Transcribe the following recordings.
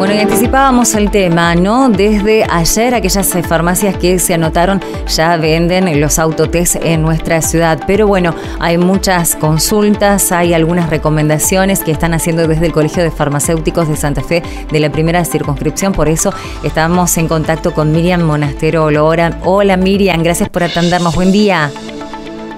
Bueno, y anticipábamos el tema, ¿no? Desde ayer aquellas eh, farmacias que se anotaron ya venden los autotest en nuestra ciudad, pero bueno, hay muchas consultas, hay algunas recomendaciones que están haciendo desde el Colegio de Farmacéuticos de Santa Fe de la primera circunscripción, por eso estamos en contacto con Miriam Monastero Olora. Hola Miriam, gracias por atendernos, buen día.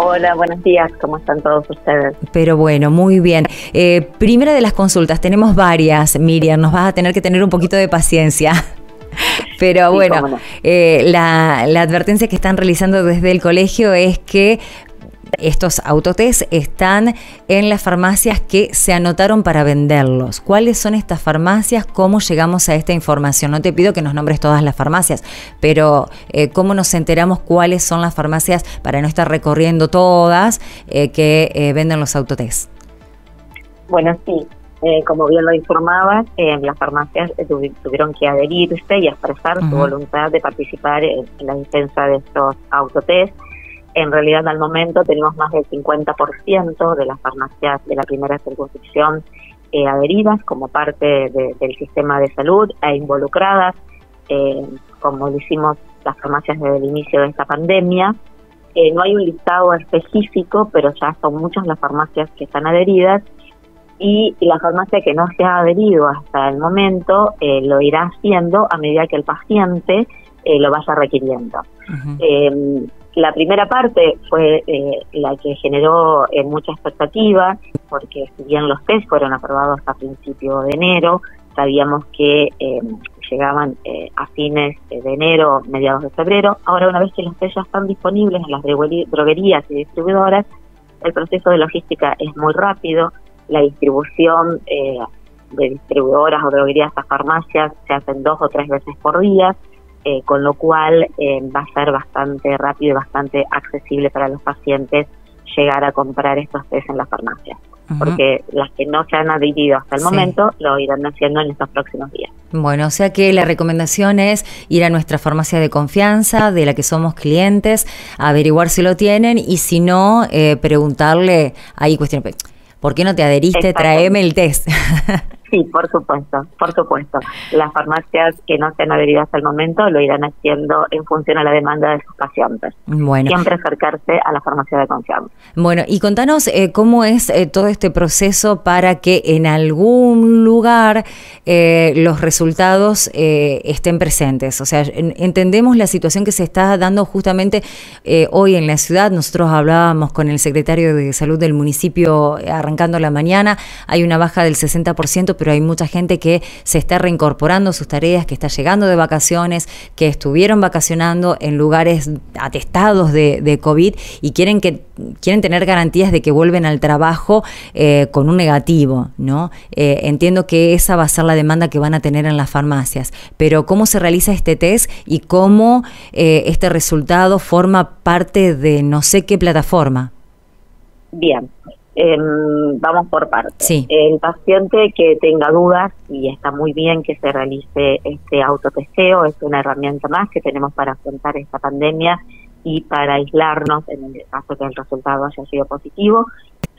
Hola, buenos días, ¿cómo están todos ustedes? Pero bueno, muy bien. Eh, primera de las consultas, tenemos varias, Miriam, nos vas a tener que tener un poquito de paciencia. Pero bueno, eh, la, la, advertencia que están realizando desde el colegio es que estos autotest están en las farmacias que se anotaron para venderlos. ¿Cuáles son estas farmacias? ¿Cómo llegamos a esta información? No te pido que nos nombres todas las farmacias, pero eh, ¿cómo nos enteramos cuáles son las farmacias para no estar recorriendo todas eh, que eh, venden los autotest? Bueno, sí. como bien lo informabas, las farmacias tuvieron que adherirse y expresar su voluntad de participar en, en la defensa de estos autotest en realidad, al momento tenemos más del 50% de las farmacias de la primera circunscripción eh, adheridas como parte del sistema de salud e involucradas, eh, como lo hicimos las farmacias desde el inicio de esta pandemia. Eh, no hay un listado específico, pero ya son muchas las farmacias que están adheridas y la farmacia que no se ha adherido hasta el momento lo irá haciendo a medida que el paciente lo vaya requiriendo. La primera parte fue eh, la que generó eh, mucha expectativa, porque si bien los test fueron aprobados a principios de enero, sabíamos que eh, llegaban a fines de enero, mediados de febrero. Ahora, una vez que los test ya están disponibles en las droguerías y distribuidoras, el proceso de logística es muy rápido, la distribución de distribuidoras o droguerías a farmacias se hacen dos o tres veces por día, eh, con lo cual eh, va a ser bastante rápido y bastante accesible para los pacientes llegar a comprar estos test en la farmacia. Porque las que no se han adherido hasta el momento lo irán haciendo en estos próximos días. Bueno, o sea que la recomendación es ir a nuestra farmacia de confianza, de la que somos clientes, averiguar si lo tienen y si no, eh, preguntarle, ahí cuestión, ¿por qué no te adheriste? Tráeme el test. Sí, por supuesto, por supuesto. Las farmacias que no se han adherido hasta el momento lo irán haciendo en función a la demanda de sus pacientes. Bueno. Siempre acercarse a la farmacia de confianza. Bueno, y contanos eh, cómo es eh, todo este proceso para que en algún lugar eh, los resultados estén presentes. O sea, entendemos la situación que se está dando justamente hoy en la ciudad. Nosotros hablábamos con el secretario de Salud del municipio arrancando la mañana. Hay una baja del 60% pero hay mucha gente que se está reincorporando a sus tareas, que está llegando de vacaciones, que estuvieron vacacionando en lugares atestados de, COVID y quieren, que, quieren tener garantías de que vuelven al trabajo eh, con un negativo, ¿no? Eh, entiendo que esa va a ser la demanda que van a tener en las farmacias, pero ¿cómo se realiza este test y cómo eh, este resultado forma parte de no sé qué plataforma? Bien, Em, vamos por partes. El paciente que tenga dudas, y está muy bien que se realice este autotesteo, es una herramienta más que tenemos para afrontar esta pandemia y para aislarnos en el caso que el resultado haya sido positivo,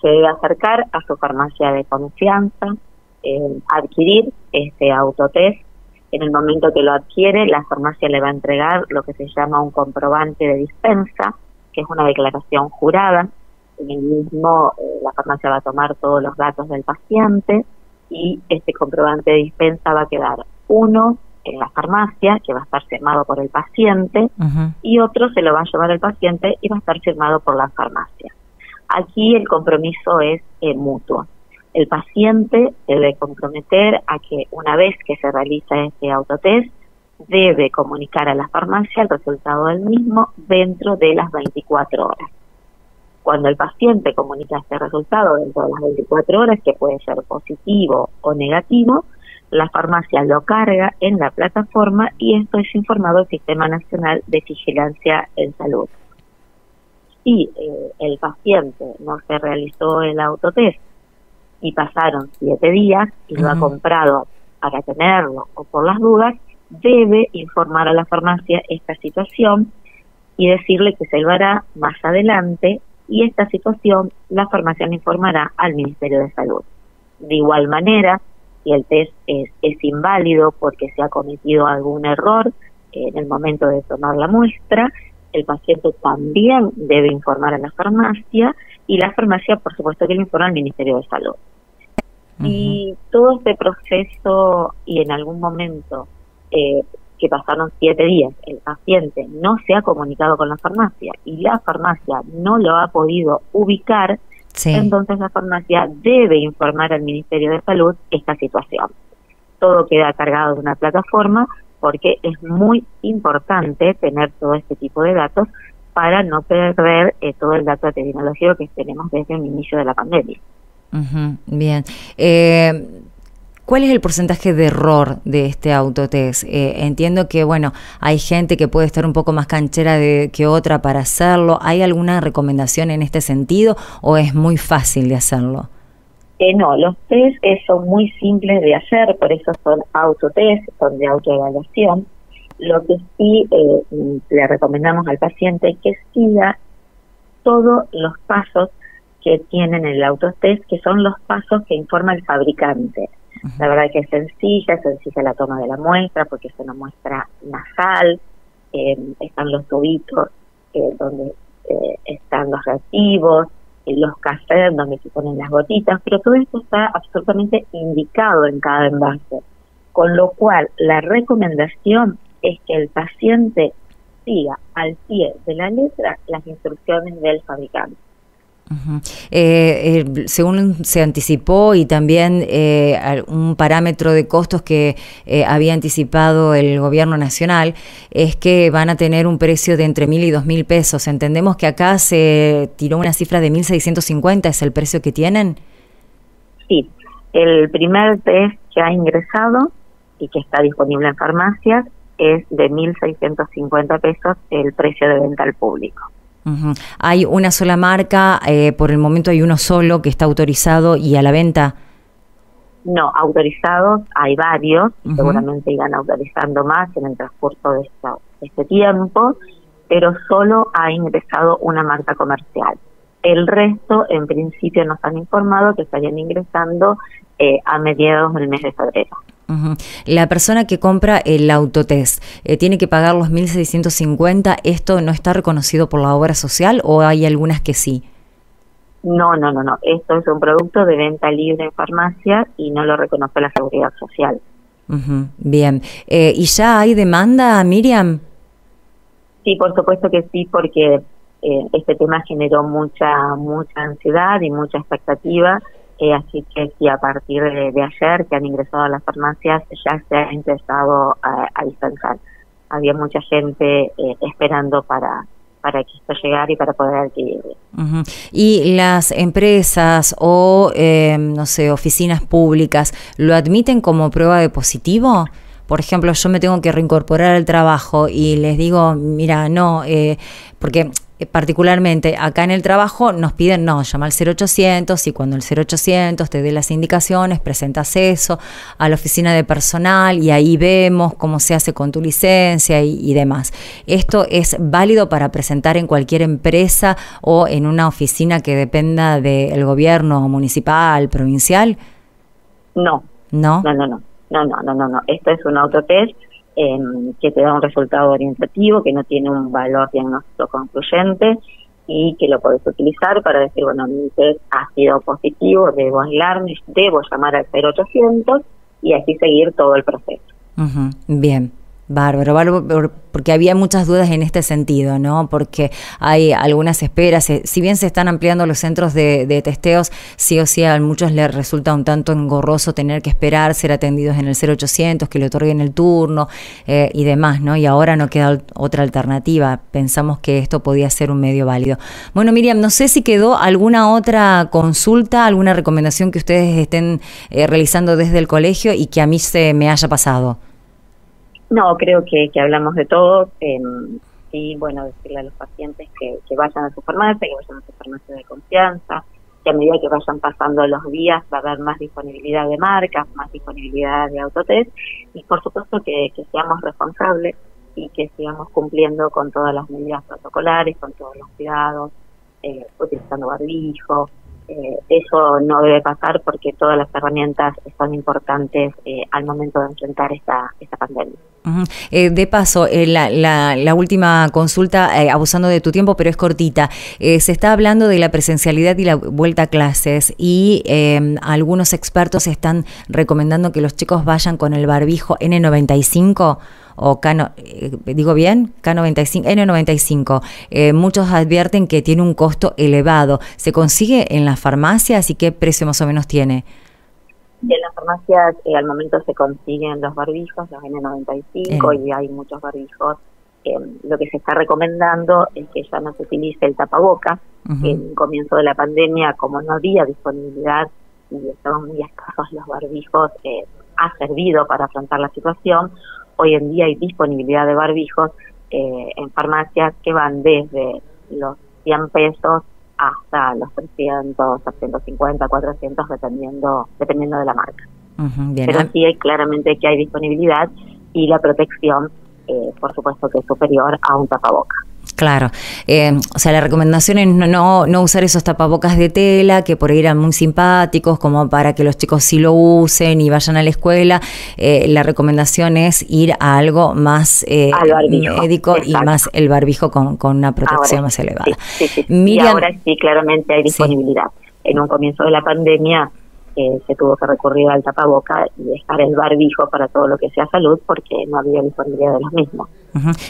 se debe acercar a su farmacia de confianza, eh, adquirir este autotest. En el momento que lo adquiere, la farmacia le va a entregar lo que se llama un comprobante de dispensa, que es una declaración jurada en el mismo eh, la farmacia va a tomar todos los datos del paciente y este comprobante de dispensa va a quedar uno en la farmacia, que va a estar firmado por el paciente, y otro se lo va a llevar el paciente y va a estar firmado por la farmacia. Aquí el compromiso es eh, mutuo. El paciente debe comprometer a que una vez que se realiza este autotest, debe comunicar a la farmacia el resultado del mismo dentro de las 24 horas. Cuando el paciente comunica este resultado dentro de las 24 horas, que puede ser positivo o negativo, la farmacia lo carga en la plataforma y esto es informado al Sistema Nacional de Vigilancia en Salud. Si eh, el paciente no se realizó el autotest y pasaron siete días y lo ha comprado para tenerlo o por las dudas, debe informar a la farmacia esta situación y decirle que se lo hará más adelante y esta situación la farmacia informará al Ministerio de Salud. De igual manera, si el test es, es inválido porque se ha cometido algún error en el momento de tomar la muestra, el paciente también debe informar a la farmacia y la farmacia, por supuesto, que le informa al Ministerio de Salud. Y todo este proceso y en algún momento eh, que pasaron siete días, el paciente no se ha comunicado con la farmacia y la farmacia no lo ha podido ubicar, entonces la farmacia debe informar al Ministerio de Salud esta situación. Todo queda cargado de una plataforma porque es muy importante tener todo este tipo de datos para no perder eh, todo el dato epidemiológico que tenemos desde el inicio de la pandemia. bien. Eh, ¿Cuál es el porcentaje de error de este autotest? Eh, entiendo que, bueno, hay gente que puede estar un poco más canchera de, que otra para hacerlo. ¿Hay alguna recomendación en este sentido o es muy fácil de hacerlo? Eh, no, los test son muy simples de hacer, por eso son autotest, son de autoevaluación. Lo que sí eh, le recomendamos al paciente es que siga todos los pasos que tienen el autotest, que son los pasos que informa el fabricante. La verdad que es sencilla, es sencilla la toma de la muestra porque es una muestra nasal, eh, están los tubitos eh, donde eh, están los reactivos, los cafés donde se ponen las gotitas, pero todo esto está absolutamente indicado en cada envase, con lo cual la recomendación es que el paciente siga al pie de la letra las instrucciones del fabricante. Eh, según se anticipó y también eh, un parámetro de costos que eh, había anticipado el gobierno nacional es que van a tener un precio de entre mil y dos mil pesos. Entendemos que acá se tiró una cifra de 1.650, ¿es el precio que tienen? Sí, el primer test que ha ingresado y que está disponible en farmacias es de 1.650 pesos el precio de venta al público. Hay una sola marca, eh, por el momento hay uno solo que está autorizado y a la venta. No, autorizados hay varios, seguramente irán autorizando más en el transcurso de, este tiempo, pero solo ha ingresado una marca comercial. El resto, en principio, nos han informado que estarían ingresando eh, a mediados del mes de febrero. La persona que compra el autotest eh, tiene que pagar los 1.650. ¿Esto no está reconocido por la obra social o hay algunas que sí? No, no, no, no. Esto es un producto de venta libre en farmacia y no lo reconoce la seguridad social. Bien. Eh, ¿Y ya hay demanda, Miriam? Sí, por supuesto que sí, porque eh, este tema generó mucha, mucha ansiedad y mucha expectativa así que si a partir de, ayer que han ingresado a las farmacias ya se ha empezado a, dispensar. Había mucha gente eh, esperando para, para que esto llegara y para poder adquirirlo. ¿Y las empresas o, eh, no sé, oficinas públicas lo admiten como prueba de positivo? Por ejemplo, yo me tengo que reincorporar al trabajo y les digo, mira, no, eh, porque particularmente acá en el trabajo nos piden, no, llama al 0800 y cuando el 0800 te dé las indicaciones, presentas eso a la oficina de personal y ahí vemos cómo se hace con tu licencia y, demás. ¿Esto es válido para presentar en cualquier empresa o en una oficina que dependa del gobierno municipal, provincial? No. ¿No? No, no, no. No, no, no, no, no. Esto es un autotest que te da un resultado orientativo, que no tiene un valor diagnóstico concluyente y que lo podés utilizar para decir, bueno, mi test ha sido positivo, debo aislarme, debo llamar al 0800 y así seguir todo el proceso. Bien. Bárbaro, bárbaro, porque había muchas dudas en este sentido, ¿no? Porque hay algunas esperas, eh, si bien se están ampliando los centros de, testeos, sí o sí a muchos les resulta un tanto engorroso tener que esperar, ser atendidos en el 0800, que le otorguen el turno eh, y demás, ¿no? Y ahora no queda otra alternativa. Pensamos que esto podía ser un medio válido. Bueno, Miriam, no sé si quedó alguna otra consulta, alguna recomendación que ustedes estén eh, realizando desde el colegio y que a mí se me haya pasado. No, creo que, que hablamos de todo. Eh, y bueno, decirle a los pacientes que, que vayan a su farmacia, que vayan a su farmacia de confianza, que a medida que vayan pasando los días va a haber más disponibilidad de marcas, más disponibilidad de autotest y por supuesto que, seamos responsables y que sigamos cumpliendo con todas las medidas protocolares, con todos los cuidados, eh, utilizando barbijo, eh, eso no debe pasar porque todas las herramientas son importantes eh, al momento de enfrentar esta, esta pandemia. Eh, de paso, la, la, última consulta, abusando de tu tiempo, pero es cortita. se está hablando de la presencialidad y la vuelta a clases y algunos expertos están recomendando que los chicos vayan con el barbijo N95 o K, eh, digo bien, K95, N95. Eh, muchos advierten que tiene un costo elevado. ¿Se consigue en las farmacias y qué precio más o menos tiene? en las farmacias eh, al momento se consiguen los barbijos, los N95, y hay muchos barbijos. lo que se está recomendando es que ya no se utilice el tapaboca. En el comienzo de la pandemia, como no había disponibilidad y estaban muy escasos los barbijos, ha servido para afrontar la situación hoy en día hay disponibilidad de barbijos eh, en farmacias que van desde los 100 pesos hasta los 300, 350, 400, dependiendo, dependiendo de la marca. Pero sí hay claramente que hay disponibilidad y la protección, eh, por supuesto, que es superior a un tapaboca. Claro, eh, o sea, la recomendación es no, no, usar esos tapabocas de tela que por ahí eran muy simpáticos, como para que los chicos sí lo usen y vayan a la escuela. Eh, la recomendación es ir a algo más eh, médico y más el barbijo con, con una protección más elevada. y ahora sí, claramente hay disponibilidad. En un comienzo de la pandemia se tuvo que recurrir al tapaboca y dejar el barbijo para todo lo que sea salud porque no había disponibilidad de los mismos.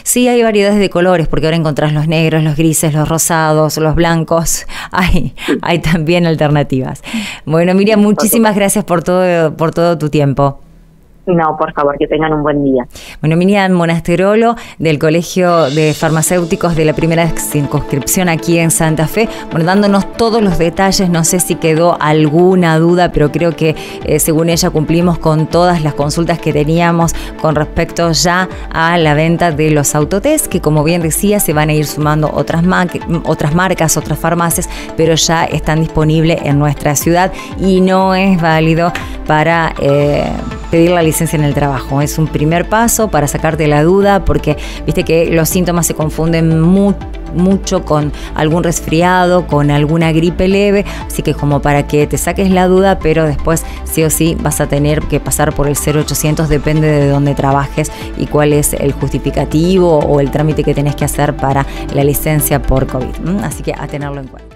Sí, hay variedades de colores porque ahora encontrás los negros, los grises, los rosados, los blancos. Hay, hay también alternativas. Bueno, Miriam, muchísimas gracias por todo, por todo tu tiempo. Por favor, que tengan un buen día. Bueno, Miriam Monasterolo, del Colegio de Farmacéuticos de la primera circunscripción aquí en Santa Fe, bueno, dándonos todos los detalles, no sé si quedó alguna duda, pero creo que eh, según ella cumplimos con todas las consultas que teníamos con respecto ya a la venta de los autotest, que como bien decía, se van a ir sumando otras, otras marcas, otras farmacias, pero ya están disponibles en nuestra ciudad y no es válido para eh, pedir la licencia en el trabajo. Es un primer paso para sacarte la duda porque viste que los síntomas se confunden mucho con algún resfriado, con alguna gripe leve, así que como para que te saques la duda, pero después sí o sí vas a tener que pasar por el 0800, depende de dónde trabajes y cuál es el justificativo o el trámite que tenés que hacer para la licencia por COVID. Así que a tenerlo en cuenta.